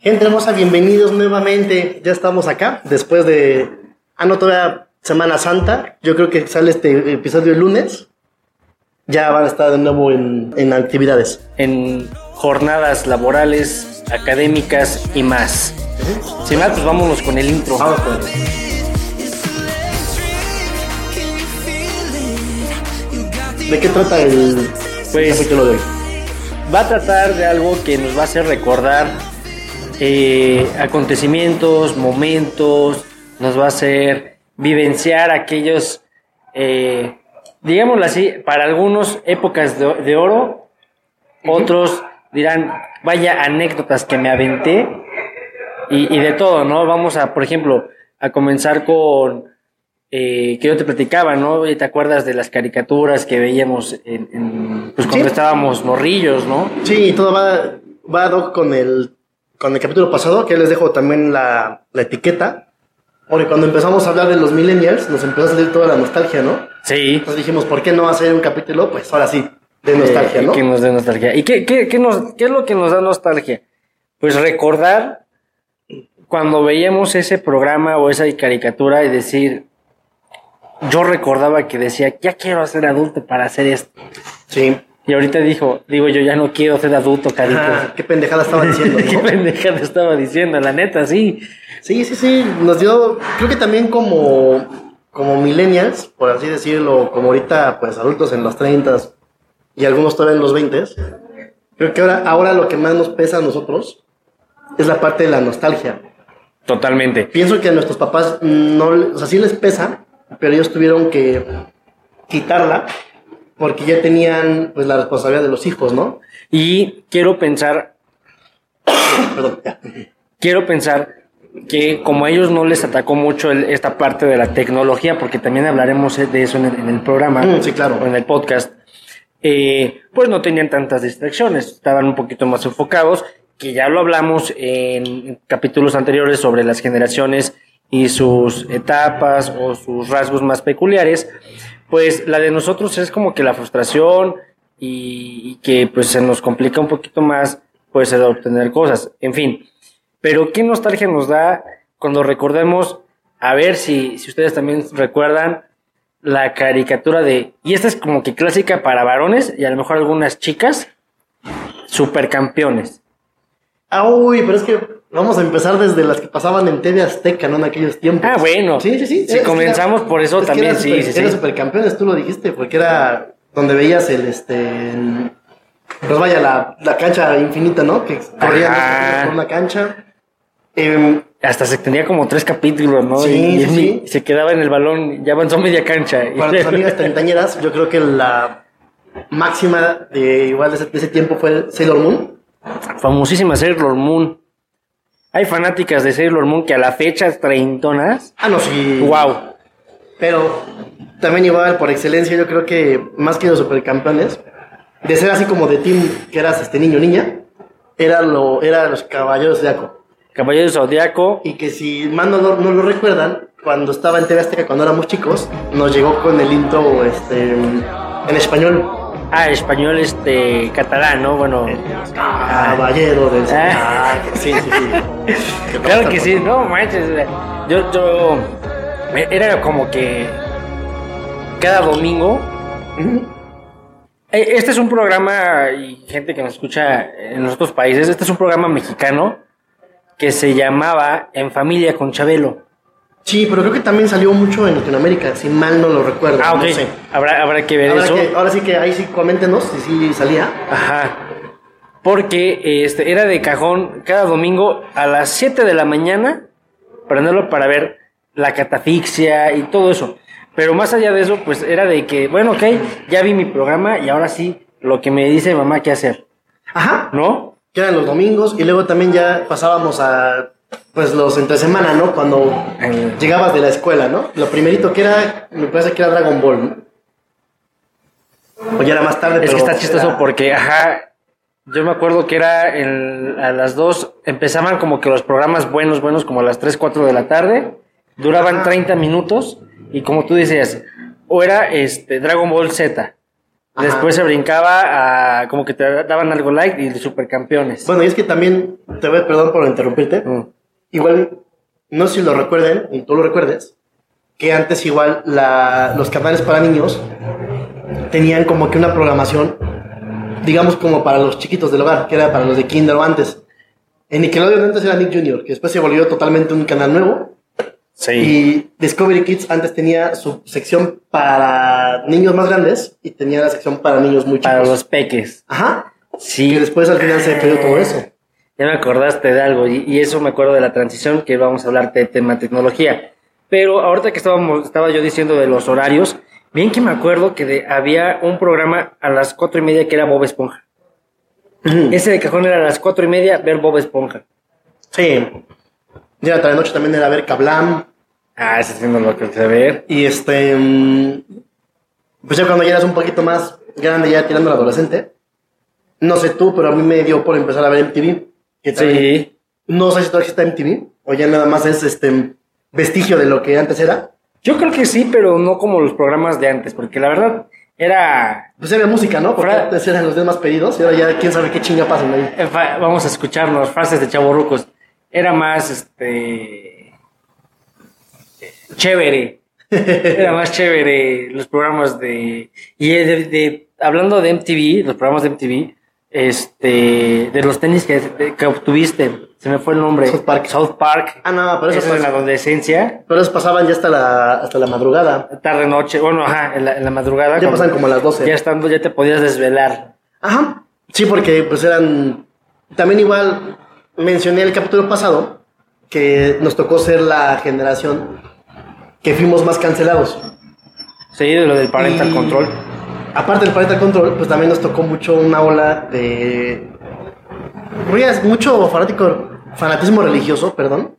Gente hermosa, bienvenidos nuevamente. Ya estamos acá después de. Ah, no, todavía Semana Santa. Yo creo que sale este episodio el lunes. Ya van a estar de nuevo en, en actividades. En jornadas laborales, académicas y más. Sin más, pues vámonos con el intro. Vamos con ¿De qué trata el Pues- capítulo de hoy? Va a tratar de algo que nos va a hacer recordar eh, acontecimientos, momentos, nos va a hacer vivenciar aquellos, eh, digámoslo así, para algunos épocas de, de oro, otros dirán, vaya anécdotas que me aventé y, y de todo, ¿no? Vamos a, por ejemplo, a comenzar con eh, que yo te platicaba, ¿no? ¿Te acuerdas de las caricaturas que veíamos en, en- pues cuando Sí. estábamos morrillos, ¿no? Sí, todo va, va con el, con el capítulo pasado, que les dejo también la, la etiqueta. Porque cuando empezamos a hablar de los millennials, nos empezó a salir toda la nostalgia, ¿no? Sí. Entonces dijimos, ¿por qué no hacer un capítulo? Pues ahora sí, de nostalgia, Eh, ¿no? Que nos dé nostalgia. ¿Y qué, qué, qué nos, qué es lo que nos da nostalgia? Pues recordar cuando veíamos ese programa o esa caricatura y decir, yo recordaba que decía, ya quiero ser adulto para hacer esto. Sí. Y ahorita dijo, digo yo, ya no quiero ser adulto, carito. Ajá, qué pendejada estaba diciendo, ¿Qué ¿no? pendeja te estaba diciendo? La neta, sí. Sí, sí, sí, nos dio, creo que también como, como millennials, por así decirlo, como ahorita, pues adultos en los 30 y algunos todavía en los 20, creo que ahora, ahora lo que más nos pesa a nosotros es la parte de la nostalgia. Totalmente. Pienso que a nuestros papás no, o sea, sí les pesa, pero ellos tuvieron que quitarla porque ya tenían pues la responsabilidad de los hijos, ¿no? Y quiero pensar Perdón, quiero pensar que como a ellos no les atacó mucho el- esta parte de la tecnología, porque también hablaremos de eso en el, en el programa, Mm, sí, claro. en el podcast, eh, pues no tenían tantas distracciones, estaban un poquito más enfocados, que ya lo hablamos en capítulos anteriores sobre las generaciones y sus etapas o sus rasgos más peculiares, pues la de nosotros es como que la frustración y, que pues se nos complica un poquito más pues el obtener cosas, en fin. Pero qué nostalgia nos da cuando recordemos, a ver si, si ustedes también recuerdan la caricatura de, y esta es como que clásica para varones y a lo mejor algunas chicas, supercampeones. Ah, uy, pero es que vamos a empezar desde las que pasaban en TV Azteca, ¿no? En aquellos tiempos. Ah, bueno. Sí, sí, sí. Si comenzamos por eso es también, sí, super- sí, sí. Era supercampeones, tú lo dijiste, porque era donde veías el, este, el- pues vaya, la, la cancha infinita, ¿no? Que corrían dos por una cancha. Em, Hasta se tenía como tres capítulos, ¿no? Sí, y, y sí, se quedaba en el balón, ya avanzó media cancha. para tus amigas treintañeras, yo creo que la máxima de igual de ese, de ese tiempo fue Sailor Moon. Famosísima Sailor Moon. Hay fanáticas de Sailor Moon que a la fecha treintonas. Ah, no, sí. ¡Wow! Pero también igual, por excelencia, yo creo que más que los supercampeones, de ser así como de team que eras este niño niña, era lo, era los caballeros de Aco. Caballero del Zodiaco. Y que si más no, lo- no lo recuerdan, cuando estaba en TV Azteca, cuando éramos chicos, nos llegó con el intro este, en español. Ah, español este catalán, ¿no? Bueno. Caballero del Ah. Ah, sí, sí, sí. Claro que sí, no manches. Yo, yo era como que cada domingo. Eh, Este es un programa, y gente que nos escucha en los otros países, este es un programa mexicano que se llamaba En Familia con Chabelo. Sí, pero creo que también salió mucho en Latinoamérica, si mal no lo recuerdo. Ah, ok. No sé. Habrá, habrá que ver eso. que- ahora sí que ahí sí coméntenos si sí salía. Ajá. Porque este, era de cajón cada domingo a las 7 de la mañana, prenderlo para ver la catafixia y todo eso. Pero más allá de eso, pues era de que, bueno, ok, ya vi mi programa y ahora sí, lo que me dice mamá qué hacer, Ajá. ¿no? que eran los domingos y luego también ya pasábamos a pues los entre semana, ¿no? Cuando llegabas de la escuela, ¿no? Lo primerito que era, me parece que era Dragon Ball, ¿no? O ya era más tarde, Es pero que está chistoso era- porque, ajá, yo me acuerdo que era a las 2, empezaban como que los programas buenos, buenos, como a las 3, 4 de la tarde, duraban Ajá. 30 minutos y como tú decías, o era este Dragon Ball Z, Ajá. Después se brincaba a como que te daban algo like y de supercampeones. Bueno, y es que también, te voy, perdón por interrumpirte, Mm. Igual, no sé si lo recuerden, tú lo recuerdes, que antes igual la, los canales para niños tenían como que una programación, digamos como para los chiquitos del hogar, que era para los de kinder o antes. En Nickelodeon antes era Nick Jr., que después se volvió totalmente un canal nuevo. Sí. Y Discovery Kids antes tenía su sección para niños más grandes y tenía la sección para niños muy chicos. Para los peques. Ajá. Sí. Y después al final se perdió todo eso. Ya me acordaste de algo y, y eso me acuerdo de la transición que vamos a hablar de tema tecnología. Pero ahorita que estábamos, estaba yo diciendo de los horarios, bien que me acuerdo que de- había un programa a las cuatro y media que era Bob Esponja. Ese de cajón era a las cuatro y media ver Bob Esponja. Sí. Ya la noche también era ver Kablam. Ah, ese sí no lo que ver. Y este. mm, Pues ya cuando ya eras un poquito más grande, ya tirando al adolescente. No sé tú, pero a mí me dio por empezar a ver MTV. Que Sí. No sé si todavía existe MTV. O ya nada más es este vestigio de lo que antes era. Yo creo que sí, pero no como los programas de antes, porque la verdad era... Pues había música, ¿no? Porque antes eran los días más pedidos. Y ahora ya quién sabe qué chinga pasan ahí. eh, Vamos a escucharnos, frases de chavorrucos. Era más, este... Chévere. Era más chévere los programas de... Y de, de- hablando de MTV, los programas de MTV, este... De los tenis que, de- que obtuviste, se me fue el nombre. South Park. South Park. Ah, no, pero eso, en la adolescencia. pero eso pasaban ya hasta la, hasta la madrugada. Tarde, noche, bueno, ajá, en la, en la madrugada. Ya pasan como a las 12. Ya estando, ya te podías desvelar. Ajá. Sí, porque pues eran. También igual mencioné el capítulo pasado que nos tocó ser la generación que fuimos más cancelados. Sí, de lo del parental Y- control. Aparte del parental control, pues también nos tocó mucho una ola de. Rías, mucho fanático, fanatismo religioso, perdón.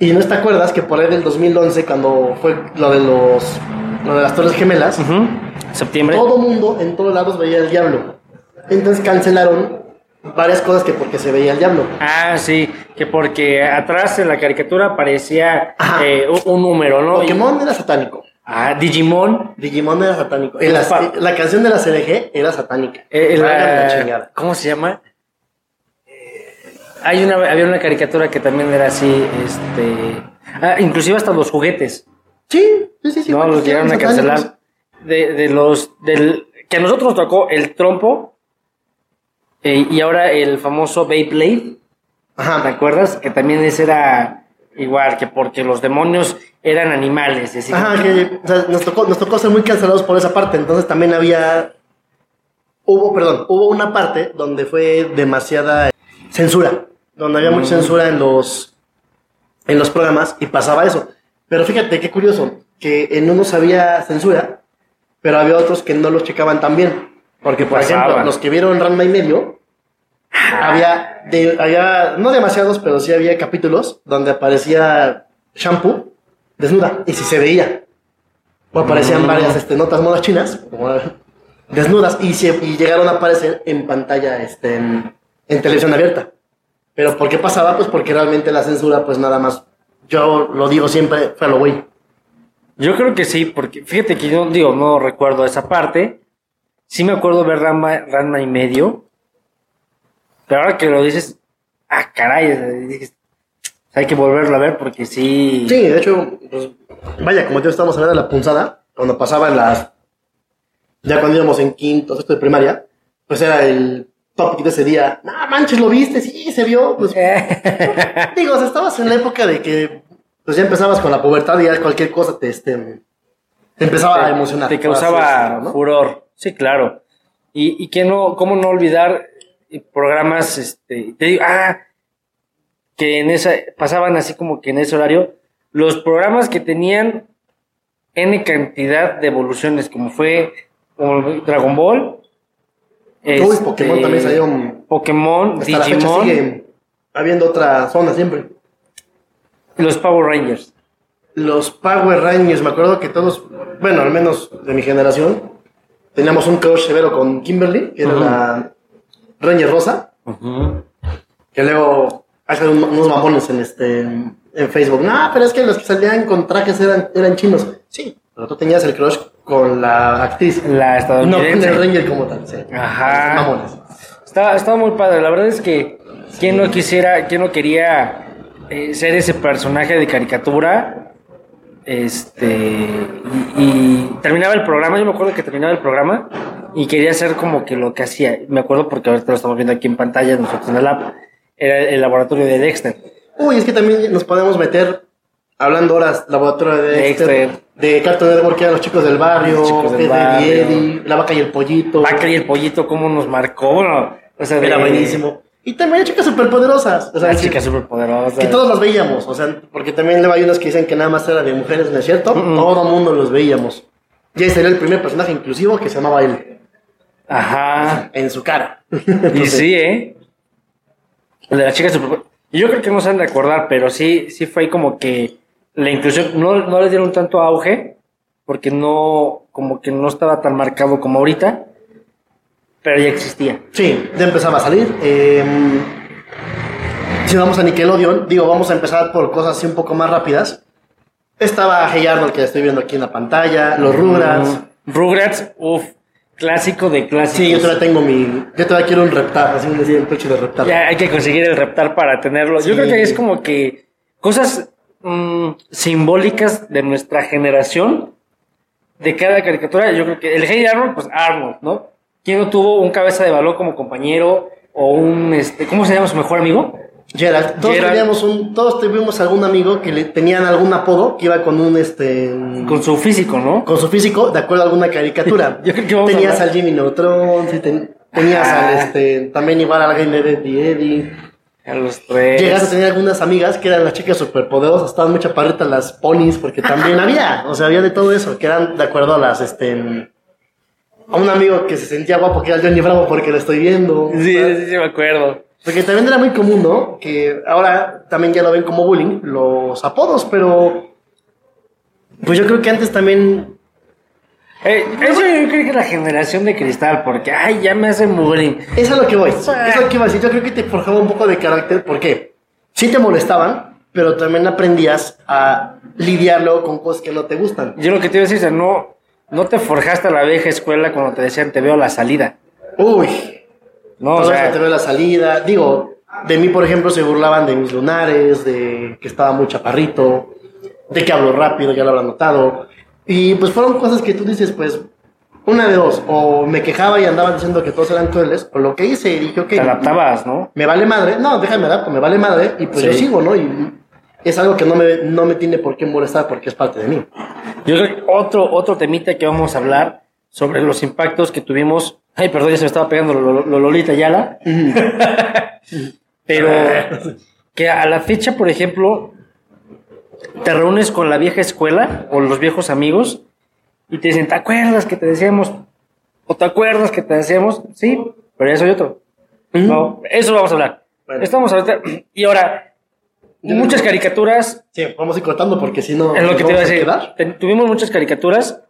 Y no te acuerdas que por ahí del 2011, cuando fue lo de los. lo de las Torres Gemelas. Septiembre. todo mundo en todos lados veía el diablo. Entonces cancelaron varias cosas que porque se veía el diablo. Ah, sí, que porque atrás en la caricatura aparecía eh, un, un número, ¿no? Pokémon era satánico. Ah, Digimon. Digimon era satánico. La, Pa- la canción de la CDG era satánica. eh, Válgame la-. ¿Cómo se llama? Eh, Hay una, había una caricatura que también era así, este... Ah, inclusive hasta los juguetes, Sí, sí, sí. sí ¿no? Los llegaron a cancelar. De, de los... Del, que a nosotros nos tocó el trompo eh, y ahora el famoso Beyblade. ¿Te Ajá. acuerdas? Que también ese era igual, que porque los demonios eran animales. y así Ajá, que o sea, nos, tocó, nos tocó ser muy cancelados por esa parte. Entonces también había. Hubo, perdón, hubo una parte donde fue demasiada censura. Donde había mucha censura en los, en los programas y pasaba eso. Pero fíjate qué curioso, que en unos había censura, pero había otros que no los checaban tan bien. Porque, por Pasaban. ejemplo, los que vieron Ranma y medio, había, de- había, no demasiados, pero sí había capítulos donde aparecía shampoo desnuda y si se veía. O aparecían Mm. varias este, notas modas chinas como, desnudas y, se- y llegaron a aparecer en pantalla este, en, en televisión abierta. Pero ¿por qué pasaba? Pues porque realmente la censura, pues nada más, yo lo digo siempre, fue a lo güey. Yo creo que sí, porque fíjate que yo digo, no recuerdo esa parte. Sí me acuerdo ver Ranma, Ranma y medio. Pero ahora que lo dices, ah, caray, dices, hay que volverlo a ver porque sí. Sí, de hecho, pues, vaya, como yo estábamos hablando de la punzada, cuando pasaban las. Ya cuando íbamos en quinto, sexto de primaria, pues era el topic de ese día. No manches, lo viste, sí, se vio. Pues digo, o sea, estabas en la época de que pues ya empezabas con la pubertad y ya cualquier cosa te, este, te empezaba a emocionar. Te causaba furor. Sí, claro. Y, y que no, cómo no olvidar programas, este, te digo, ah, que en esa, pasaban así como que en ese horario, los programas que tenían N cantidad de evoluciones, como fue como Dragon Ball. Uy, Pokémon este, también salieron. Pokémon, Hasta la fecha Digimon, sigue habiendo otra zona siempre. los Power Rangers. Los Power Rangers, me acuerdo que todos, bueno, al menos de mi generación, teníamos un crush severo con Kimberly, que era la Ranger Rosa, que luego hacen un- unos mamones en este en Facebook. No, pero es que los que salían con trajes eran, eran chinos. Sí, pero tú tenías el crush con la actriz. La No con estadounidense. el Ranger como tal, sí. Ajá. Mamones. Estaba, estaba muy padre. La verdad es que quién no quisiera, quién no quería eh, ser ese personaje de caricatura. Este y, y terminaba el programa, yo me acuerdo que terminaba el programa y quería hacer como que lo que hacía. Me acuerdo porque ahorita lo estamos viendo aquí en pantalla, nosotros en el app, era el laboratorio de Dexter. Uy, es que también nos podemos meter, hablando horas, laboratorio de Dexter, Dexter. de Cartoon Network, que eran los chicos del barrio, Los chicos del barrio. Eddie, la vaca y el pollito. Vaca y el pollito, cómo nos marcó. Bueno, o sea, de- Era buenísimo. Y también hay chicas superpoderosas. O sea, Las chicas superpoderosas. que todos los veíamos, o sea, porque también luego hay unos que dicen que nada más era de mujeres, ¿no es cierto? Todo mundo los veíamos. Y ese era el primer personaje inclusivo que se llamaba él, Ajá. en su cara. Y sí, ¿eh? El de la chica super... y Yo creo que no se han de acordar, pero sí, sí fue como que la inclusión no, no le dieron tanto auge, porque no, como que no estaba tan marcado como ahorita, pero ya existía. Sí, ya empezaba a salir. eh, si vamos a Nickelodeon, digo, vamos a empezar por cosas así un poco más rápidas. Estaba Hey Arnold, que estoy viendo aquí en la pantalla, los Rugrats. Mm, Rugrats, uff, clásico de clásicos. Sí, yo todavía tengo mi. Yo todavía quiero un reptar, así un el pecho de reptar. Ya hay que conseguir el reptar para tenerlo. Sí. Yo creo que es como que cosas mm, simbólicas de nuestra generación, de cada caricatura. Yo creo que el Hey Arnold, pues Arnold, ¿no? ¿Quién no tuvo un cabeza de balón como compañero o un, este, ¿cómo se llama su mejor amigo? Gerald, todos Gerald. teníamos un, todos tuvimos algún amigo que le tenían algún apodo que iba con un este Con su físico, ¿no? con su físico de acuerdo a alguna caricatura. Yo creo que vamos a tenías al Jimmy Neutron, sí, ten- tenías Ajá. al este también igual al Gamer Eddie Eddie. A los tres. Llegaste a tener algunas amigas que eran las chicas superpoderosas, estaban muy chaparritas las ponis, porque también había, o sea, había de todo eso, que eran de acuerdo a las, este, a un amigo que se sentía guapo, que era el Johnny Bravo, porque lo estoy viendo. Sí, sí, sí, me acuerdo. Porque también era muy común, ¿no? Que ahora también ya lo ven como bullying, los apodos, pero, pues yo creo que antes también, Eh, eso yo creo que es la generación de cristal, porque, ay, ya me hacen bullying. es a lo que voy, es a lo que iba a decir, yo creo que te forjaba un poco de carácter, porque sí te molestaban, pero también aprendías a lidiarlo con cosas que no te gustan. Yo lo que te iba a decir es, no, no te forjaste a la vieja escuela cuando te decían te veo a la salida. Uy, No, o todo sea, te veo la salida. Digo, de mí, por ejemplo, se burlaban de mis lunares, de que estaba muy chaparrito, de que hablo rápido, ya lo habrán notado. Y pues fueron cosas que tú dices, pues, una de dos, o me quejaba y andaba diciendo que todos eran crueles, o lo que hice y dije, ok, te adaptabas, ¿no? me vale madre, no, déjame adapto, me vale madre, y pues Sí. yo sigo, ¿no? Y es algo que no me, no me tiene por qué molestar porque es parte de mí. Yo creo que otro, otro temita que vamos a hablar sobre los impactos que tuvimos. Ay, perdón, ya se me estaba pegando lo, lo- lo Lolita Yala. Pero que a la fecha, por ejemplo, te reúnes con la vieja escuela o los viejos amigos y te dicen, ¿te acuerdas que te decíamos? ¿O te acuerdas que te decíamos? Sí, pero ya soy otro. No, eso vamos a hablar. Bueno. Estamos ahorita. Y ahora, muchas caricaturas Sí, vamos a ir cortando porque si no, es lo que te iba a decir. tuvimos muchas caricaturas,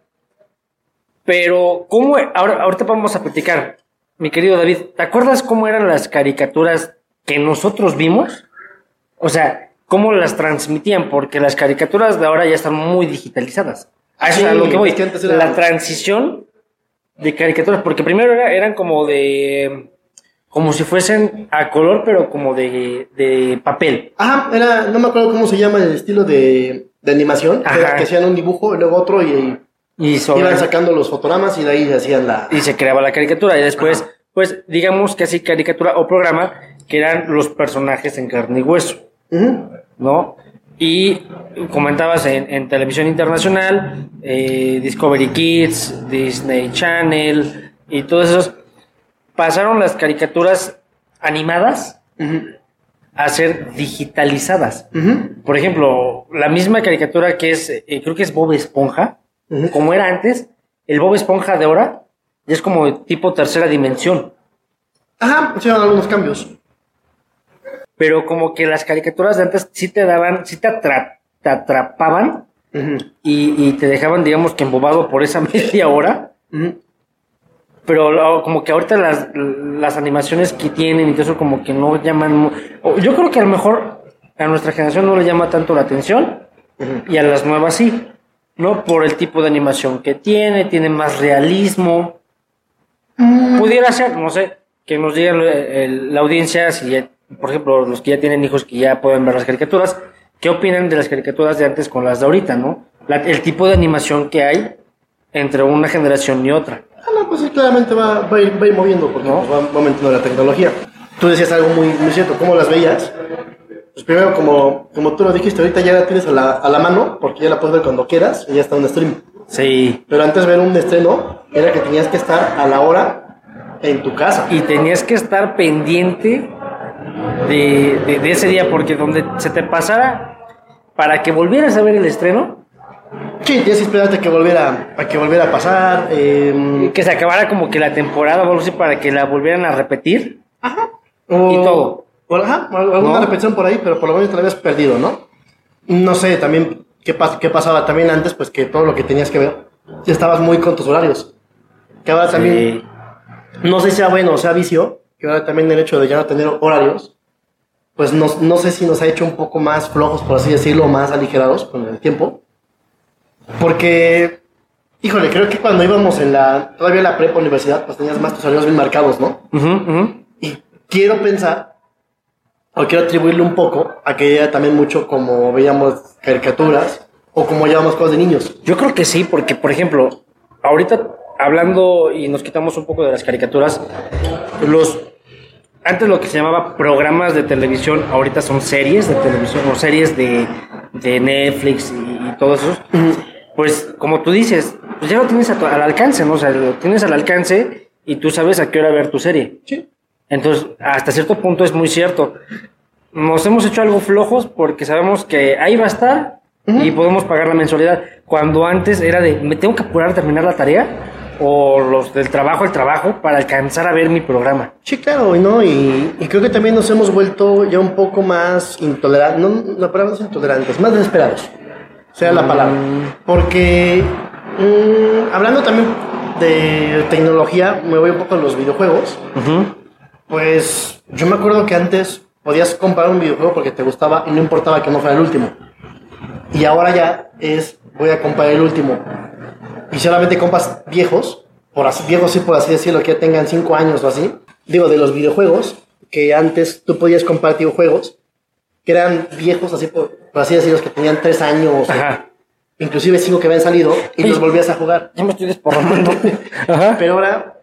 pero ¿cómo? Ahora, ahorita vamos a platicar. Mi querido David, ¿te acuerdas cómo eran las caricaturas que nosotros vimos? O sea, ¿cómo las transmitían? Porque las caricaturas de ahora ya están muy digitalizadas. A eso Sí, lo que voy. era- La transición de caricaturas, porque primero era- eran como de... Como si fuesen a color, pero como de, de papel. Ajá, era, no me acuerdo cómo se llama el estilo de, de animación, que, que hacían un dibujo y luego otro y, Y sobre... iban sacando los fotogramas y de ahí hacían la... y se creaba la caricatura. Y después, pues, digamos que así caricatura o programa, que eran los personajes en carne y hueso. ¿no? Y comentabas en, en televisión internacional, eh, Discovery Kids, Disney Channel y todos esos, pasaron las caricaturas animadas a ser digitalizadas. Por ejemplo, la misma caricatura que es, eh, creo que es Bob Esponja, Como era antes, el Bob Esponja de ahora ya es como tipo tercera dimensión. Ajá, hicieron algunos cambios. Pero como que las caricaturas de antes sí te daban, sí te, atra- te atrapaban y, y te dejaban, digamos que embobado por esa media hora. Pero lo- como que ahorita las, las animaciones que tienen y todo eso como que no llaman... Yo creo que a lo mejor a nuestra generación no le llama tanto la atención y a las nuevas sí. ¿No? Por el tipo de animación que tiene, tiene más realismo. Pudiera ser, no sé, que nos digan el- la audiencia, si ya- por ejemplo, los que ya tienen hijos que ya pueden ver las caricaturas, ¿qué opinan de las caricaturas de antes con las de ahorita, no? La- el tipo de animación que hay entre una generación y otra. Ah, no, pues claramente va, va, a, ir, va a ir moviendo porque ¿No? pues, va, va aumentando la tecnología. Tú decías algo muy, muy cierto, ¿cómo las veías? Pues primero, como, como tú lo dijiste, ahorita ya la tienes a la, a la mano porque ya la puedes ver cuando quieras y ya está en stream. Sí. Pero antes ver un estreno era que tenías que estar a la hora en tu casa. Y tenías que estar pendiente de, de- de ese día, porque donde se te pasara, para que volvieras a ver el estreno, Sí, tienes que esperarte a que volviera, a que volviera a pasar. eh, que se acabara como que la temporada, o algo así, para que la volvieran a repetir. o- Y todo. Ajá, alguna ¿No? repetición por ahí, pero por lo menos te la habías perdido, ¿no? No sé, también, ¿qué, pas- qué pasaba también antes? Pues que todo lo que tenías que ver, estabas muy con tus horarios. Que ahora también, Sí. no sé si sea bueno o sea vicio, que ahora también el hecho de ya no tener horarios, pues no, no sé si nos ha hecho un poco más flojos, por así decirlo, más aligerados con el tiempo. Porque, híjole, creo que cuando íbamos en la, todavía la prepa universidad, pues tenías más tus horarios bien marcados, ¿no? Ujú, ujú. Y quiero pensar, o quiero atribuirle un poco a que era también mucho como veíamos caricaturas o como llevamos cosas de niños. Yo creo que sí, porque, por ejemplo, ahorita hablando y nos quitamos un poco de las caricaturas, los antes lo que se llamaba programas de televisión, ahorita son series de televisión o series de, de Netflix y, y todo eso. Pues como tú dices, pues ya lo tienes a tu- al alcance, ¿no? O sea, lo tienes al alcance y tú sabes a qué hora ver tu serie. Sí. Entonces, hasta cierto punto es muy cierto. Nos hemos hecho algo flojos porque sabemos que ahí va a estar y podemos pagar la mensualidad. Cuando antes era de, me tengo que apurar a terminar la tarea o los del trabajo al trabajo para alcanzar a ver mi programa. Sí, claro, no, y, y creo que también nos hemos vuelto ya un poco más intolerantes, no, la palabra no es intolerantes, más desesperados, sea la palabra. Porque, mm, hablando también de tecnología, me voy un poco a los videojuegos. Pues yo me acuerdo que antes podías comprar un videojuego porque te gustaba y no importaba que no fuera el último. Y ahora ya es, voy a comprar el último. Y solamente compras viejos, por así, viejos sí por así decirlo, que ya tengan 5 años o así. Digo, de los videojuegos, que antes tú podías comprar videojuegos que eran viejos, así por, por así decirlo, que tenían 3 años, Ajá. inclusive 5 que habían salido, y los volvías a jugar. Ya me estoy desporrando. Pero ahora,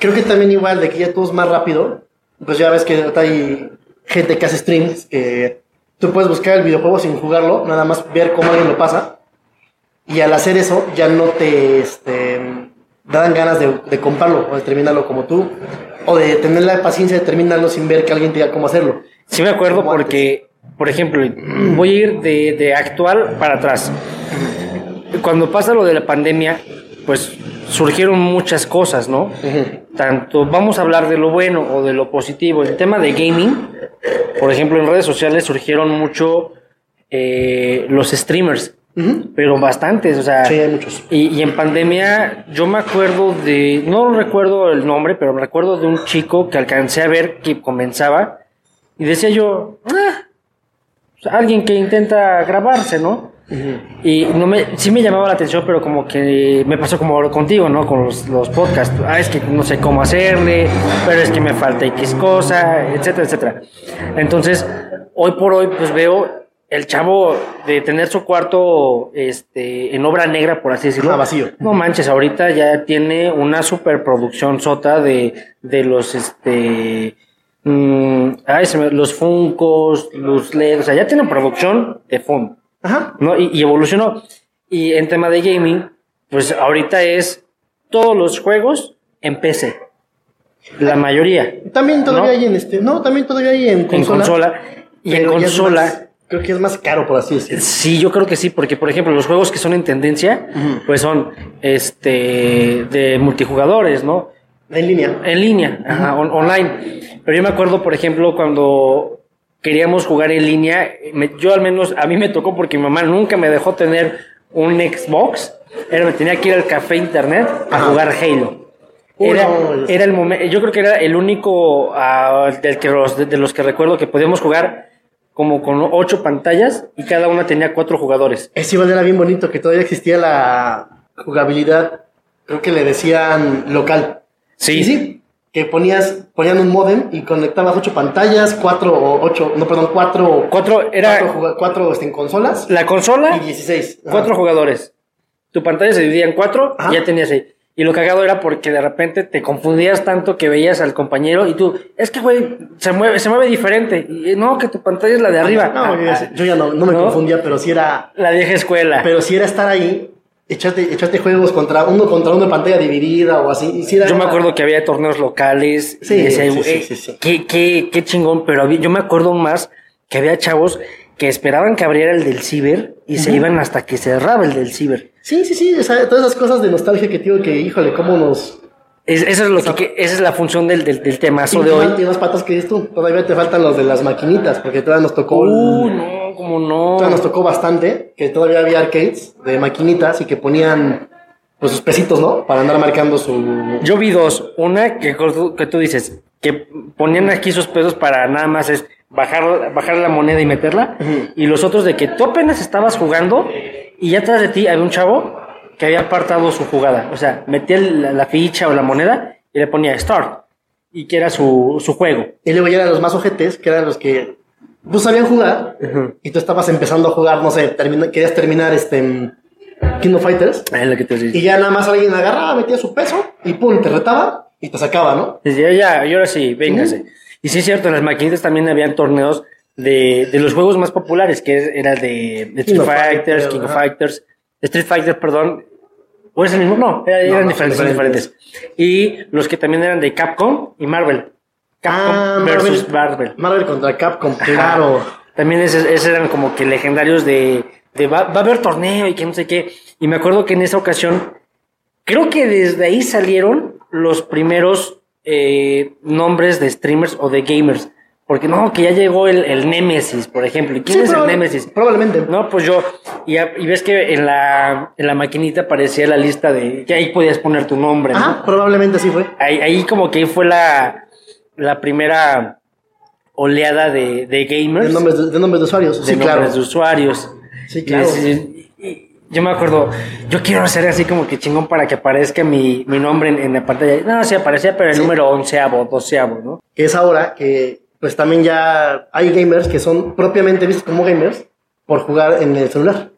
creo que también igual de que ya todo es más rápido, pues ya ves que hay gente que hace streams, que tú puedes buscar el videojuego sin jugarlo, nada más ver cómo alguien lo pasa, y al hacer eso ya no te este, dan ganas de, de comprarlo o de terminarlo como tú, o de tener la paciencia de terminarlo sin ver que alguien te diga cómo hacerlo. Sí me acuerdo Como porque, por ejemplo, voy a ir de, de actual para atrás. Cuando pasa lo de la pandemia, pues surgieron muchas cosas, ¿no? Tanto vamos a hablar de lo bueno o de lo positivo. El tema de gaming, por ejemplo, en redes sociales surgieron mucho eh, los streamers, pero bastantes, o sea, Sí, hay muchos. y, y en pandemia, yo me acuerdo de, no recuerdo el nombre, pero me recuerdo de un chico que alcancé a ver que comenzaba y decía yo, ah, pues, alguien que intenta grabarse, ¿no? Y no me, sí me llamaba la atención, pero como que me pasó como ahora contigo, ¿no? Con los, los podcasts. Ah, es que no sé cómo hacerle, pero es que me falta X cosa, etcétera, etcétera. Entonces, hoy por hoy, pues veo el chavo de tener su cuarto este, en obra negra, por así decirlo. Ah, vacío. No manches, ahorita ya tiene una superproducción sota de, de los, este, mm, ay, se me- los Funcos, los LED, o sea, ya tiene producción de fondo. Ajá. ¿no? Y, y evolucionó. Y en tema de gaming, pues ahorita es todos los juegos en PC. La mayoría. También todavía ¿No? hay en este, no, también todavía hay en En consola. consola. Y en consola. más- creo que es más caro, por así decirlo. Sí, yo creo que sí, porque por ejemplo, los juegos que son en tendencia, pues son este de multijugadores, ¿no? En línea. En línea, ajá, on- online. Pero yo me acuerdo, por ejemplo, cuando queríamos jugar en línea, me- yo al menos, a mí me tocó porque mi mamá nunca me dejó tener un Xbox. Era, me tenía que ir al café internet a Ajá. jugar Halo. Era, era el momento, yo creo que era el único ah, del que los, de, de los que recuerdo que podíamos jugar como con ocho pantallas y cada una tenía cuatro jugadores. Ese igual era bien bonito, que todavía existía la jugabilidad, creo que le decían local. Sí, que ponías, ponían un modem y conectabas ocho pantallas, cuatro o ocho, no, perdón, cuatro, Cuatro, era cuatro, cuatro, este, en consolas la consola, y 16. Ajá. cuatro jugadores. Tu pantalla se dividía en cuatro Ajá. y ya tenías ahí. Y lo cagado era porque de repente te confundías tanto que veías al compañero y tú, es que güey, se mueve, se mueve diferente. Y no, que tu pantalla es la de arriba. No, yo, Ah, yo ya no, no me ¿No? confundía, pero sí era, La vieja escuela. pero sí era estar ahí, echarte, echarte juegos contra uno contra uno en pantalla dividida o así. y sí Yo me acuerdo que había torneos locales. Sí, y decía, sí, sí, sí, sí. Qué, qué, qué chingón. Pero había- yo me acuerdo más que había chavos que esperaban que abriera el del ciber y se iban hasta que cerraba el del ciber. Sí, sí, sí, o sea, todas esas cosas de nostalgia que digo que, híjole, cómo nos... Es- eso es lo que, que- esa es la función del, del, del temazo de y, hoy. más- y más patas que dices tú, todavía te faltan los de las maquinitas, porque todavía nos tocó... Uh, no, como no. nos tocó bastante, que todavía había arcades de maquinitas y que ponían pues sus pesitos, ¿no? Para andar marcando su... Yo vi dos. Una que, que tú dices, que ponían aquí sus pesos para nada más es bajar, bajar la moneda y meterla. Y los otros de que tú apenas estabas jugando y ya atrás de ti había un chavo que había apartado su jugada. O sea, metía la, la ficha o la moneda y le ponía start. Y que era su, su juego. Y luego ya eran los más ojetes, que eran los que pues sabían jugar y tú estabas empezando a jugar, no sé, termina- querías terminar este en King of Fighters Es lo que te y ya nada más alguien agarraba, metía su peso y pum, te retaba y te sacaba, ¿no? Decía, ya, y ahora sí, véngase. Y sí es cierto, en las maquinitas también habían torneos de, de los juegos más populares, que era de, Street Fighters, King of. Fighters, Street Fighter, perdón. ¿O es el mismo? No, era- eran no, diferentes, diferentes. diferentes. Y los que también eran de Capcom y Marvel. Capcom Ah, versus Marvel. Marvel. Marvel contra Capcom, Ajá. claro. También esos, esos eran como que legendarios de, de va, va a haber torneo y que no sé qué. Y me acuerdo que en esa ocasión, creo que desde ahí salieron los primeros eh, nombres de streamers o de gamers. Porque no, que ya llegó el, el Nemesis, por ejemplo. ¿Y quién Sí, es el Nemesis? Probablemente. No, pues yo, y, ves que en la, en la maquinita aparecía la lista de, que ahí podías poner tu nombre, ¿no? Ajá, probablemente sí fue. Ahí, ahí como que ahí fue la, la primera oleada de, de gamers De nombres de, de nombres de usuarios. de sí, nombres claro. de usuarios. Sí, claro. Y, y- y yo me acuerdo, yo quiero hacer así como que chingón para que aparezca mi, mi nombre en, en la pantalla. No, sí aparecía, pero el Sí. número onceavo, doceavo, ¿no? que es ahora que pues también ya hay gamers que son propiamente vistos como gamers por jugar en el celular.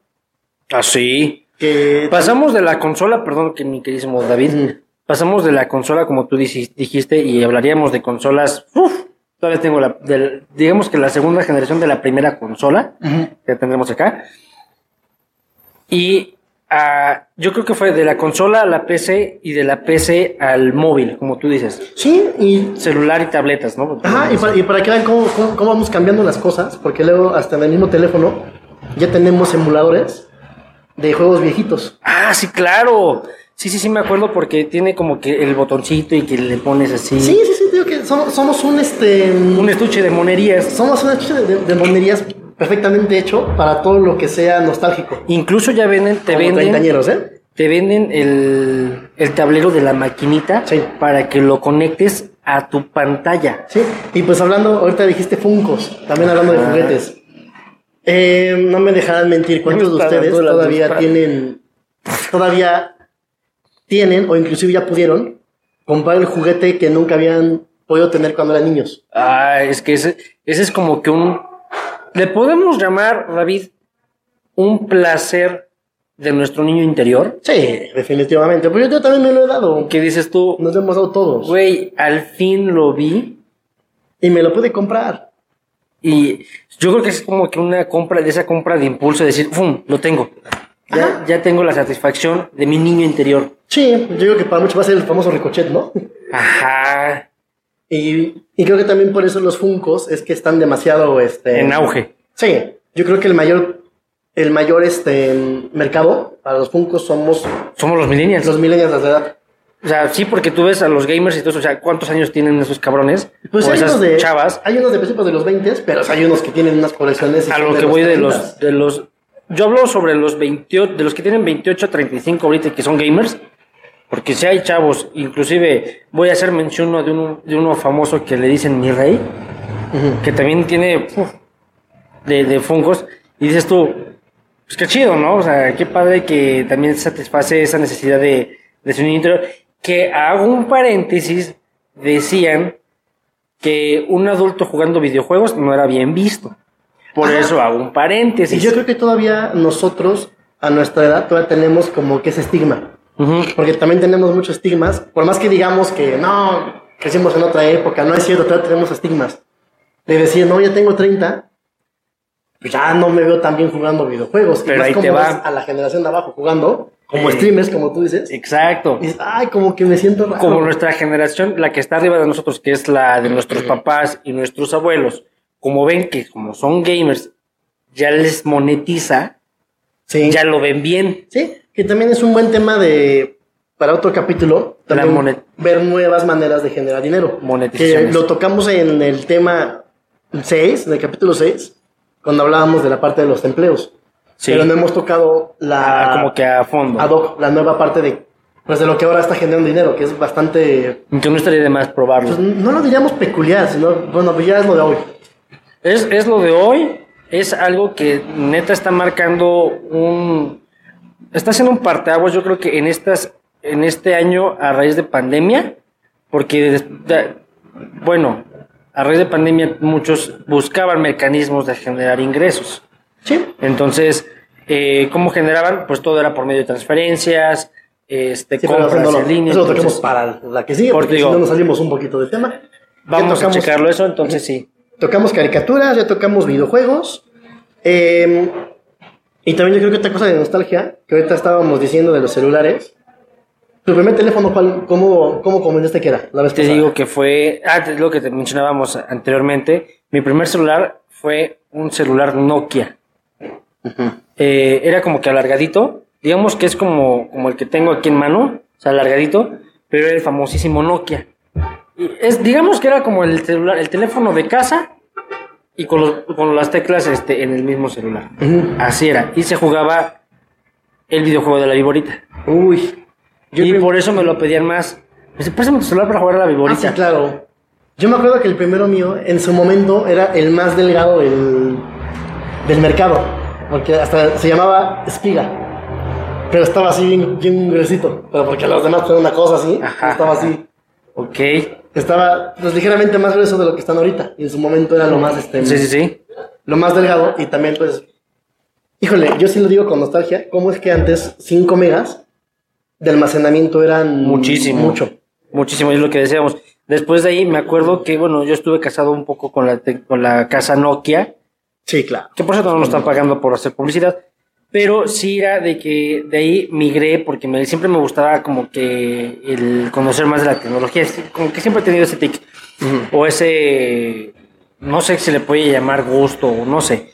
Así. Que Pasamos de la consola, perdón que mi queridísimo David, Ujú. Pasamos de la consola como tú dijiste y hablaríamos de consolas, uf, todavía tengo la, del- digamos que la segunda generación de la primera consola Ujú. que tendremos acá. Y ah, yo creo que fue de la consola a la PC y de la PC al móvil, como tú dices. sí, y Celular y tabletas, ¿no? Ajá, y para, y para que vean cómo, cómo- cómo vamos cambiando las cosas, porque luego hasta en el mismo teléfono ya tenemos emuladores de juegos viejitos. Ah, sí, claro. Sí, sí, sí, me acuerdo porque tiene como que el botoncito y que le pones así. Sí, sí, sí, digo que somos, somos un este Un estuche de monerías. somos un hecho de, de monerías perfectamente hecho para todo lo que sea nostálgico. Incluso ya venden, te Como venden, ¿eh? te venden el, el tablero de la maquinita Sí. para que lo conectes a tu pantalla. Sí, y pues hablando, ahorita dijiste Funcos, también hablando de juguetes. Eh, no me dejarán mentir, ¿cuántos de ustedes todavía tienen, todavía tienen o inclusive ya pudieron comprar el juguete que nunca habían podido tener cuando eran niños? Ah, es que ese, ese es como que un... Le podemos llamar, David, un placer de nuestro niño interior. Sí, definitivamente, pero yo, yo también me lo he dado. Que dices tú, Nos hemos dado todos. güey, al fin lo vi. Y me lo pude comprar. Y yo creo que es como que una compra, de esa compra de impulso, de decir, ¡fum! Lo tengo. Ya, ya tengo la satisfacción de mi niño interior. Sí, yo digo que para muchos va a ser el famoso ricochet, ¿no? Ajá. Y, y creo que también por eso los Funcos es que están demasiado este, En auge. Sí, yo creo que el mayor, el mayor este, mercado para los Funcos somos Somos los millennials. los millennials de edad. O sea, sí, porque tú ves a los gamers y todo eso, o sea, ¿cuántos años tienen esos cabrones? Pues o hay esas unos, de, chavas. hay unos de principios de los 20, pero hay unos que tienen unas colecciones. y A lo que voy de 30. los, de los. Yo hablo sobre los 28, de los que tienen 28 a 35 ahorita y que son gamers. Porque si hay chavos, inclusive voy a hacer mención de uno, de uno famoso que le dicen mi rey, que también tiene uf, de, de Funkos. Y dices tú, pues qué chido, ¿no? O sea, qué padre que también satisface esa necesidad de, de su niño interior. Que hago un paréntesis, decían que un adulto jugando videojuegos no era bien visto. Por Ajá. eso hago un paréntesis. Y yo creo que todavía nosotros, a nuestra edad, todavía tenemos como que ese estigma. Porque también tenemos muchos estigmas. Por más que digamos que no, crecimos en otra época, no es cierto, todavía tenemos estigmas. De decir, no, ya tengo 30, pues ya no me veo tan bien jugando videojuegos. Y Pero más ahí como te va. a la generación de abajo jugando, como Eh. streamers, como tú dices. Exacto. Y dices, ay, como que me siento raro. Como nuestra generación, la que está arriba de nosotros, que es la de nuestros papás y nuestros abuelos, como ven que como son gamers, ya les monetiza, Sí. ya lo ven bien. Sí, que también es un buen tema de para otro capítulo, también ver nuevas maneras de generar dinero. Que Monetizaciones. lo tocamos en el tema 6, en el capítulo 6, cuando hablábamos de la parte de los empleos. Sí. Pero no hemos tocado la Ah, como que a fondo. ad hoc, la nueva parte de pues de lo que ahora está generando dinero, que es bastante Que no estaría de más probarlo. pues, no lo diríamos peculiar, sino bueno, pues ya es lo de hoy. Es, es lo de hoy, es algo que neta está marcando un... Está haciendo un parteaguas, yo creo que en estas en este año a raíz de pandemia, porque, bueno, a raíz de pandemia muchos buscaban mecanismos de generar ingresos. Sí. Entonces, eh, ¿cómo generaban? Pues todo era por medio de transferencias, este, Sí, compras no lo- en línea. eso lo tocamos entonces, para la que sigue, Por porque si no nos salimos un poquito del tema. vamos a checarlo eso, entonces sí. Tocamos caricaturas, ya tocamos videojuegos. eh, y también yo creo que otra cosa de nostalgia, que ahorita estábamos diciendo de los celulares. ¿Tu primer teléfono cuál, cómo, cómo comentaste que era? La vez Te pasada? digo que fue, ah, es lo que te mencionábamos anteriormente. Mi primer celular fue un celular Nokia. Eh, era como que alargadito. Digamos que es como, como el que tengo aquí en mano, o sea, alargadito, pero era el famosísimo Nokia. Es, digamos que era como el celular, el teléfono de casa y con, los- con las teclas este, en el mismo celular. Así era. Y se jugaba el videojuego de la viborita. Uy. Yo y por eso me lo pedían más. Me dice, préstame tu celular para jugar a la Ah, viborita. sí, claro. Yo me acuerdo que el primero mío, en su momento, era el más delgado del, del mercado. Porque hasta se llamaba espiga. Pero estaba así bien, bien gruesito. Pero porque los demás tenían una cosa así. Ajá. Estaba así. Ok. Estaba pues, ligeramente más grueso de lo que están ahorita. Y en su momento era lo más, este, Sí, sí, sí. lo más delgado. Y también, pues, híjole, yo sí lo digo con nostalgia. ¿Cómo es que antes 5 megas de almacenamiento eran Muchísimo. Mucho. Muchísimo, es lo que decíamos. Después de ahí me acuerdo que, bueno, yo estuve casado un poco con la, con la casa Nokia, Sí, claro. que por cierto no nos están pagando por hacer publicidad, pero sí era de que de ahí migré porque me, siempre me gustaba como que el conocer más de la tecnología, como que siempre he tenido ese tic, o ese, no sé si le puede llamar gusto o no sé.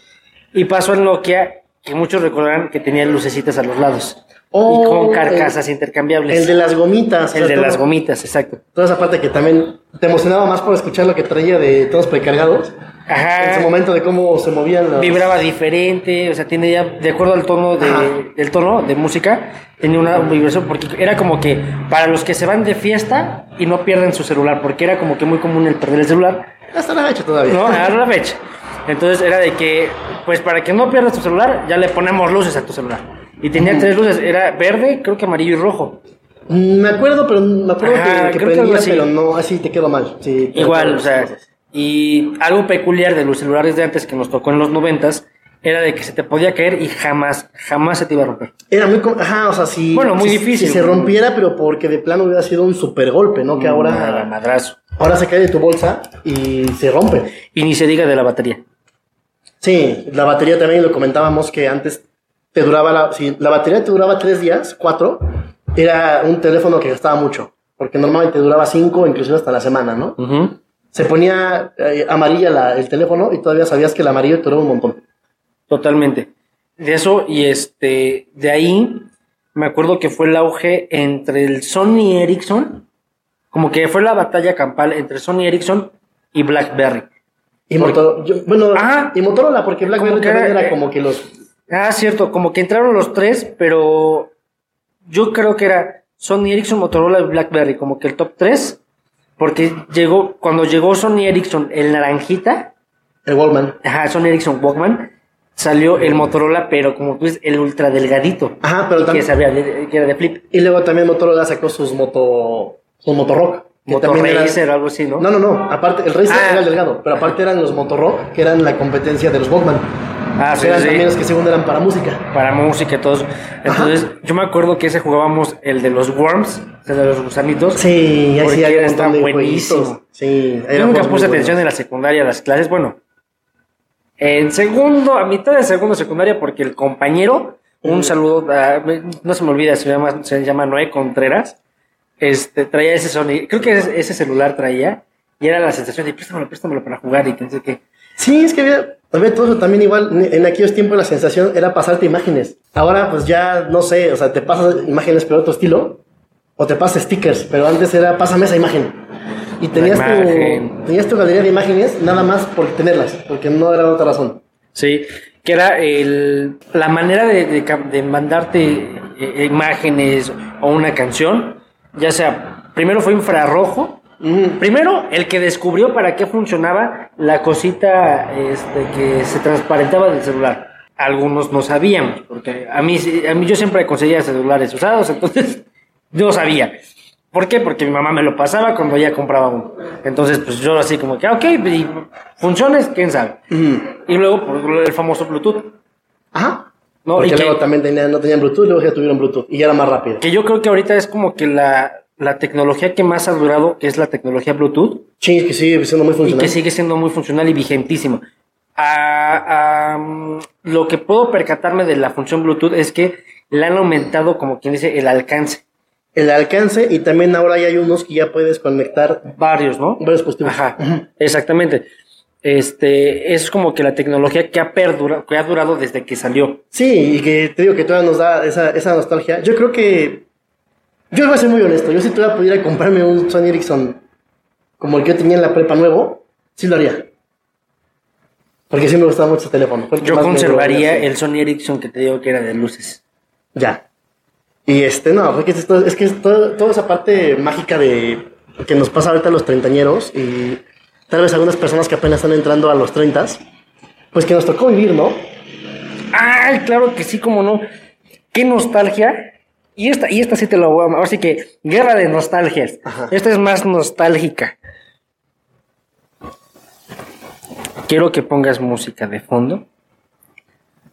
Y pasó al Nokia, que muchos recordarán que tenía lucecitas a los lados. Oh, y con carcasas intercambiables. El de las gomitas. El o sea, de todo- las gomitas, exacto. Toda esa parte que también te emocionaba más por escuchar lo que traía de todos precargados. Ajá. En su momento de cómo se movían los... vibraba diferente, o sea, tiene ya, de acuerdo al tono de, Ajá. del tono de música, tenía una vibración, porque era como que para los que se van de fiesta y no pierden su celular, porque era como que muy común el perder el celular, Hasta la fecha todavía. ¿no? A la fecha. Entonces era de que, pues para que no pierdas tu celular, ya le ponemos luces a tu celular. Y tenía tres luces, era verde, creo que amarillo y rojo. Mm, Me acuerdo, pero me acuerdo Ajá, que, pero no, así te quedó mal. Sí, Igual, o sea, cosas. y algo peculiar de los celulares de antes que nos tocó en los noventas, era de que se te podía caer y jamás, jamás se te iba a romper. Era muy... Ajá, o sea, sí... Bueno, muy si- difícil. Si se rompiera, pero porque de plano hubiera sido un super golpe, ¿no? Que Nada, ahora... madrazo. Ahora se cae de tu bolsa y se rompe. Y ni se diga de la batería. Sí, la batería también lo comentábamos que antes te duraba la, si la batería te duraba tres días, cuatro, era un teléfono que gastaba mucho, porque normalmente duraba cinco, inclusive hasta la semana, ¿no? Se ponía eh, amarilla la- el teléfono y todavía sabías que el amarillo te duraba un montón. Totalmente. De eso, y este, de ahí, me acuerdo que fue el auge entre el Sony Ericsson, como que fue la batalla campal entre Sony Ericsson y BlackBerry. Y Motorola, bueno, Ajá. y Motorola, porque BlackBerry también era como que los... Ah, cierto, como que entraron los tres, pero yo creo que era Sony Ericsson, Motorola y BlackBerry, como que el top tres, porque llegó, cuando llegó Sony Ericsson, el naranjita, El Walkman. Ajá, Sony Ericsson Walkman. Salió el Motorola, pero como tú dices, el ultra delgadito. Ajá, pero Que, también. sabía de- que era de flip. Y luego también Motorola sacó sus moto. Sus Motorock. que Motor también eran- Racer o algo así, ¿no? No, no, no. Aparte, el Racer Ah. era el delgado. Pero aparte eran los Motorock, que eran la competencia de los Walkman. Ah, sí, eran sí. también los que según eran para música. Para música y todo eso. Entonces, yo me acuerdo que ese jugábamos el de los worms, sea, de los gusanitos. Sí, ahí Porque sí hay un está montón de buenísimo. jueguitos. Sí, Yo nunca puse atención en la secundaria, a las clases. Bueno, en segundo, a mitad de segundo secundaria, porque el compañero, un saludo, a- no se me olvida, se llama, se llama Noé Contreras, este, traía ese sonido, creo que ese, ese celular traía, y era la sensación de préstamelo, préstamelo para jugar y que no sé qué. Sí, es que había, había todo eso también igual. En- aquellos tiempos la sensación era pasarte imágenes. Ahora, pues ya, no sé, o sea, te pasas imágenes pero otro estilo. O te pasas stickers, pero antes era pásame esa imagen. Y tenías tu, tenías tu galería de imágenes nada más por tenerlas, porque no era otra razón. Sí, que era el, la manera de, de de mandarte eh, imágenes o una canción, ya sea, primero fue infrarrojo, Primero, el que descubrió para qué funcionaba la cosita este, que se transparentaba del celular. Algunos no sabíamos, porque a mí, a mí yo siempre conseguía celulares usados, entonces yo sabía. ¿Por qué? Porque mi mamá me lo pasaba cuando ella compraba uno. Entonces, pues yo así como que, ah, ok, y funciones, quién sabe. Y luego, por el famoso Bluetooth. Ajá. No, porque y que- luego también tenían, no tenían Bluetooth, luego ya tuvieron Bluetooth y ya era más rápido. Que yo creo que ahorita es como que la, la tecnología que más ha durado, es la tecnología Bluetooth. Sí, que sigue siendo muy y funcional. que sigue siendo muy funcional y vigentísimo. A- a, mm, lo que puedo percatarme de la función Bluetooth es que le han aumentado, como quien dice, el alcance. El alcance y también ahora ya hay unos que ya puedes conectar Varios, ¿no? varios dispositivos. Ajá, exactamente. Este, es como que la tecnología que ha perdurado, que ha durado desde que salió. Sí, y que te digo que todavía nos da esa, esa nostalgia. Yo creo que. Yo voy a ser muy honesto. Yo si todavía pudiera comprarme un Sony Ericsson como el que yo tenía en la prepa nuevo, sí lo haría. Porque sí me gustaba mucho teléfono. El que Yo conservaría el Sony Ericsson que te digo que era de luces. Ya. Y este, no, fue que es, es que es todo- toda esa parte mágica de que nos pasa ahorita a los treintañeros y tal vez algunas personas que apenas están entrando a los treintas, pues que nos tocó vivir, ¿no? Ay, claro que sí, como no. Qué nostalgia. Y esta, y esta sí te lo voy a... Ahora sí que, guerra de nostalgias. Ajá. Esta es más nostálgica. Quiero que pongas música de fondo.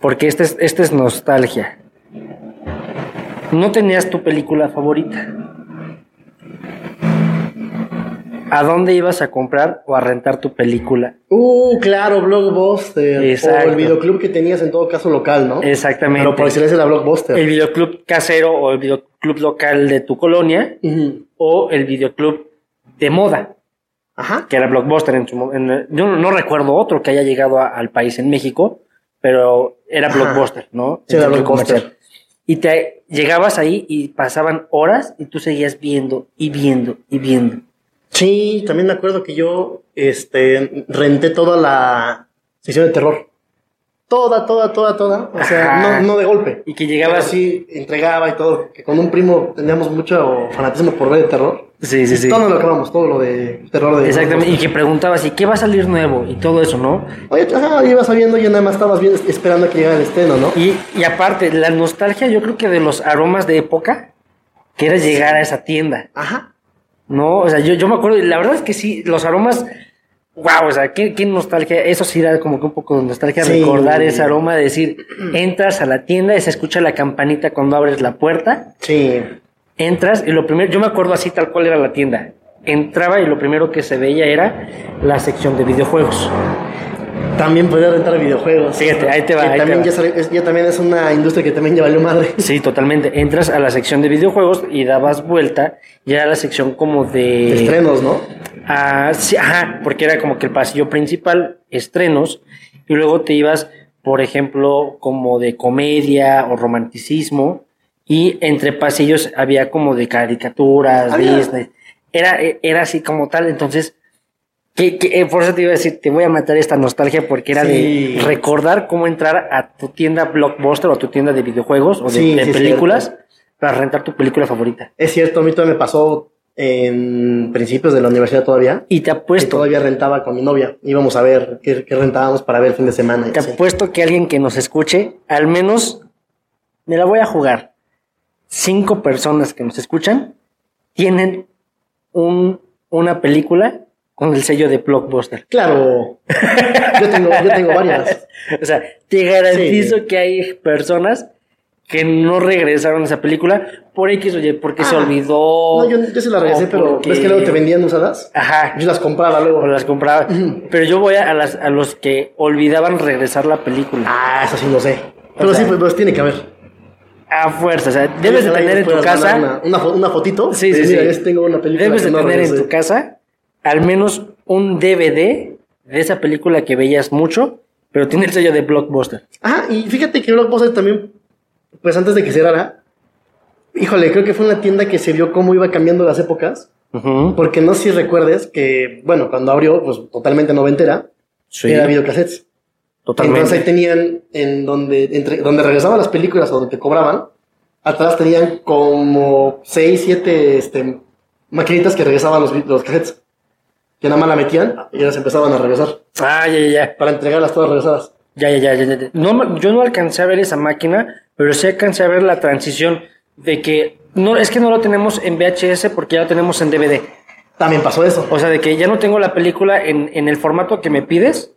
Porque esta es, esta es nostalgia. ¿No tenías tu película favorita? ¿A dónde ibas a comprar o a rentar tu película? Uh, claro, Blockbuster. Exacto. O el videoclub que tenías en todo caso local, ¿no? Exactamente. Pero por excelencia era Blockbuster. el videoclub casero o el videoclub local de tu colonia o el videoclub de moda, Ajá. que era Blockbuster. En su, en- yo no, no recuerdo otro que haya llegado a- al país en México, pero era Ajá. Blockbuster, ¿no? Sí, era Blockbuster. comercial. Y te llegabas ahí y pasaban horas y tú seguías viendo y viendo y viendo. Sí, también me acuerdo que yo este, renté toda la sección de terror. Toda, toda, toda, toda. O sea, Ajá. no, no de golpe. Y que llegabas- así, entregaba y todo. Que con un primo teníamos mucho fanatismo por ver el terror. Sí, sí, sí. Todo lo acabamos, todo lo de terror de. Exactamente. Y que preguntabas, ¿y qué va a salir nuevo? Y todo eso, ¿no? Oye, ajá, ibas sabiendo y nada más estabas bien esperando a que llegara el estreno, ¿no? Y, y aparte, la nostalgia, yo creo que de los aromas de época, que era llegar a esa tienda. Ajá. No, o sea, yo, yo me acuerdo, y la verdad es que sí, los aromas, wow, o sea, qué, qué nostalgia, eso sí era como que un poco de nostalgia, Sí. recordar ese aroma de decir, entras a la tienda y se escucha la campanita cuando abres la puerta, Sí. entras y lo primero, yo me acuerdo así tal cual era la tienda, entraba y lo primero que se veía era la sección de videojuegos. También podía rentar videojuegos. Fíjate, ahí te va, Que ahí te va. Ya, es, ya también es una industria que también ya valió madre. Sí, totalmente, entras a la sección de videojuegos y dabas vuelta y era la sección como de... Estrenos, ¿no? Ah, sí, ajá, porque era como que el pasillo principal, estrenos, y luego te ibas, por ejemplo, como de comedia o romanticismo, y entre pasillos había como de caricaturas, Había- Disney. Era, era así como tal, entonces, que, que, eh, por eso te iba a decir, te voy a matar esta nostalgia porque era Sí. de recordar cómo entrar a tu tienda Blockbuster o a tu tienda de videojuegos o de, Sí, de sí, películas para rentar tu película favorita. Es cierto, a mí todavía me pasó en principios de la universidad todavía. Y te apuesto, todavía rentaba con mi novia. Íbamos a ver qué, qué rentábamos para ver el fin de semana. te apuesto que alguien que nos escuche, al menos, me la voy a jugar. Cinco personas que nos escuchan tienen un, una película con el sello de Blockbuster. Claro. Yo tengo, yo tengo varias. O sea, te garantizo Sí. que hay personas que no regresaron a esa película por X o Y, porque se Ah. olvidó. No, yo, yo se las regresé, pero porque- ves que luego te vendían usadas. Ajá. Yo las compraba luego. O las compraba. Pero yo voy a, las, a los que olvidaban regresar la película. Ah, eso sí lo sé. Pero O sea, sí, pues, pues tiene que haber. A fuerza. O sea, debes de tener en tu casa. Una, una, fo- una fotito. Sí, sí, mira, sí. yo tengo una película. Debes de no tener en tu casa al menos un DVD de esa película que veías mucho, pero tiene el sello de Blockbuster. Ah, y fíjate que Blockbuster también, pues antes de que cerrara, híjole, creo que fue una tienda que se vio cómo iba cambiando las épocas. Porque no sé si recuerdes que, bueno, cuando abrió, pues totalmente noventera, Sí, era videocassettes. totalmente. Entonces ahí tenían, en donde, entre, donde regresaban las películas o donde te cobraban, atrás tenían como 6, 7 este, maquinitas que regresaban los, los cassettes. Que nada más la metían y las empezaban a regresar. Ah, ya, ya, ya. Para entregarlas todas regresadas. Ya, ya, ya, ya, ya. No, yo no alcancé a ver esa máquina, pero sí alcancé a ver la transición de que no es que no lo tenemos en VHS porque ya lo tenemos en DVD. También pasó eso. O sea, de que ya no tengo la película en, en el formato que me pides,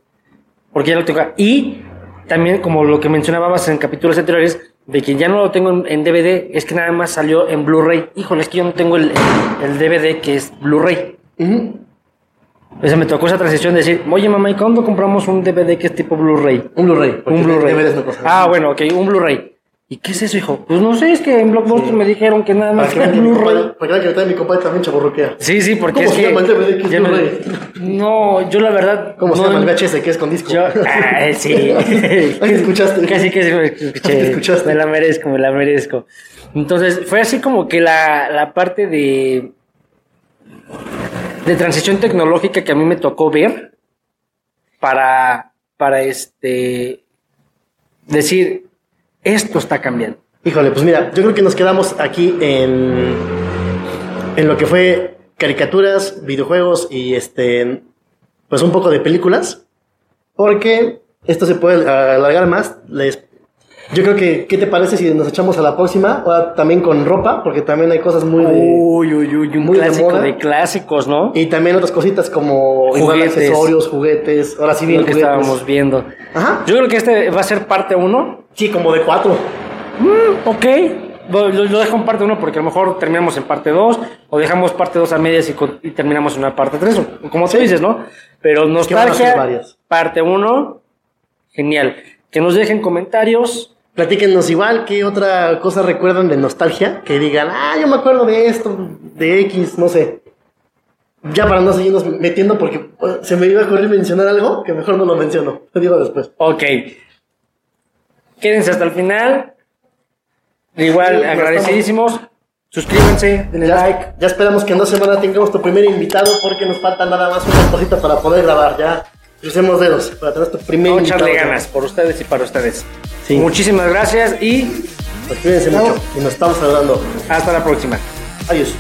porque ya lo tengo. Y también, como lo que mencionábamos en capítulos anteriores, de que ya no lo tengo en, en DVD, es que nada más salió en Blu-ray. Híjole, es que yo no tengo el, el DVD que es Blu-ray. Ujú. O sea, me tocó esa transición de decir, oye mamá, ¿y cuándo compramos un DVD que es tipo Blu-ray? Un Blu-ray. Un Blu-ray. Ah, bueno, ok, un Blu-ray. ¿Y qué es eso, hijo? Pues no sé, es que en Blockbuster Sí. me dijeron que nada más era Blu-ray. para que mi compadre también chaborroquea. Sí, sí, porque ¿Cómo es se que... llama el DVD que es Blu-ray? No, yo la verdad... ¿Cómo se no- llama el VHS que es con disco? Yo, ah, sí. Te escuchaste. Casi que sí me escuché. te escuchaste. Me la merezco, me la merezco. Entonces, fue así como que la, la parte de. De transición tecnológica que a mí me tocó ver para. para este. decir, esto está cambiando. Híjole, pues mira, yo creo que nos quedamos aquí en, en lo que fue caricaturas, videojuegos y este, pues un poco de películas, porque esto se puede alargar más. Les, yo creo que, ¿qué te parece si nos echamos a la próxima? Ahora también con ropa, porque también hay cosas muy de... Uy, uy, uy, un muy de clásico moda. de, clásicos, ¿no? Y también otras cositas como Juguetes. accesorios, juguetes, ahora sí bien lo que juguetes. estábamos viendo. Ajá. Yo creo que este va a ser parte uno. Sí, como de cuatro. Ok. Lo, lo- dejo en parte 1 porque a lo mejor terminamos en parte 2 o dejamos parte 2 a medias y, y terminamos en una parte 3, como tú dices, ¿no? Pero nostalgia, parte 1, genial. Que nos dejen comentarios. Platíquenos igual qué otra cosa recuerdan de nostalgia, que digan, ah, yo me acuerdo de esto, de X, no sé. Ya para no seguirnos metiendo porque eh, se me iba a ocurrir mencionar algo que mejor no lo menciono. Lo digo después. Ok. Quédense hasta el final. Igual, Sí, agradecidísimos. Suscríbanse, denle Ya, like. ya esperamos que en dos semanas tengamos tu primer invitado porque nos falta nada más unas cositas para poder grabar. Ya crucemos dedos para tener tu primer Vamos a echarle ganas por ustedes y para ustedes. Sí. Muchísimas gracias y Pues cuídense mucho y nos estamos saludando. hasta la próxima. Adiós.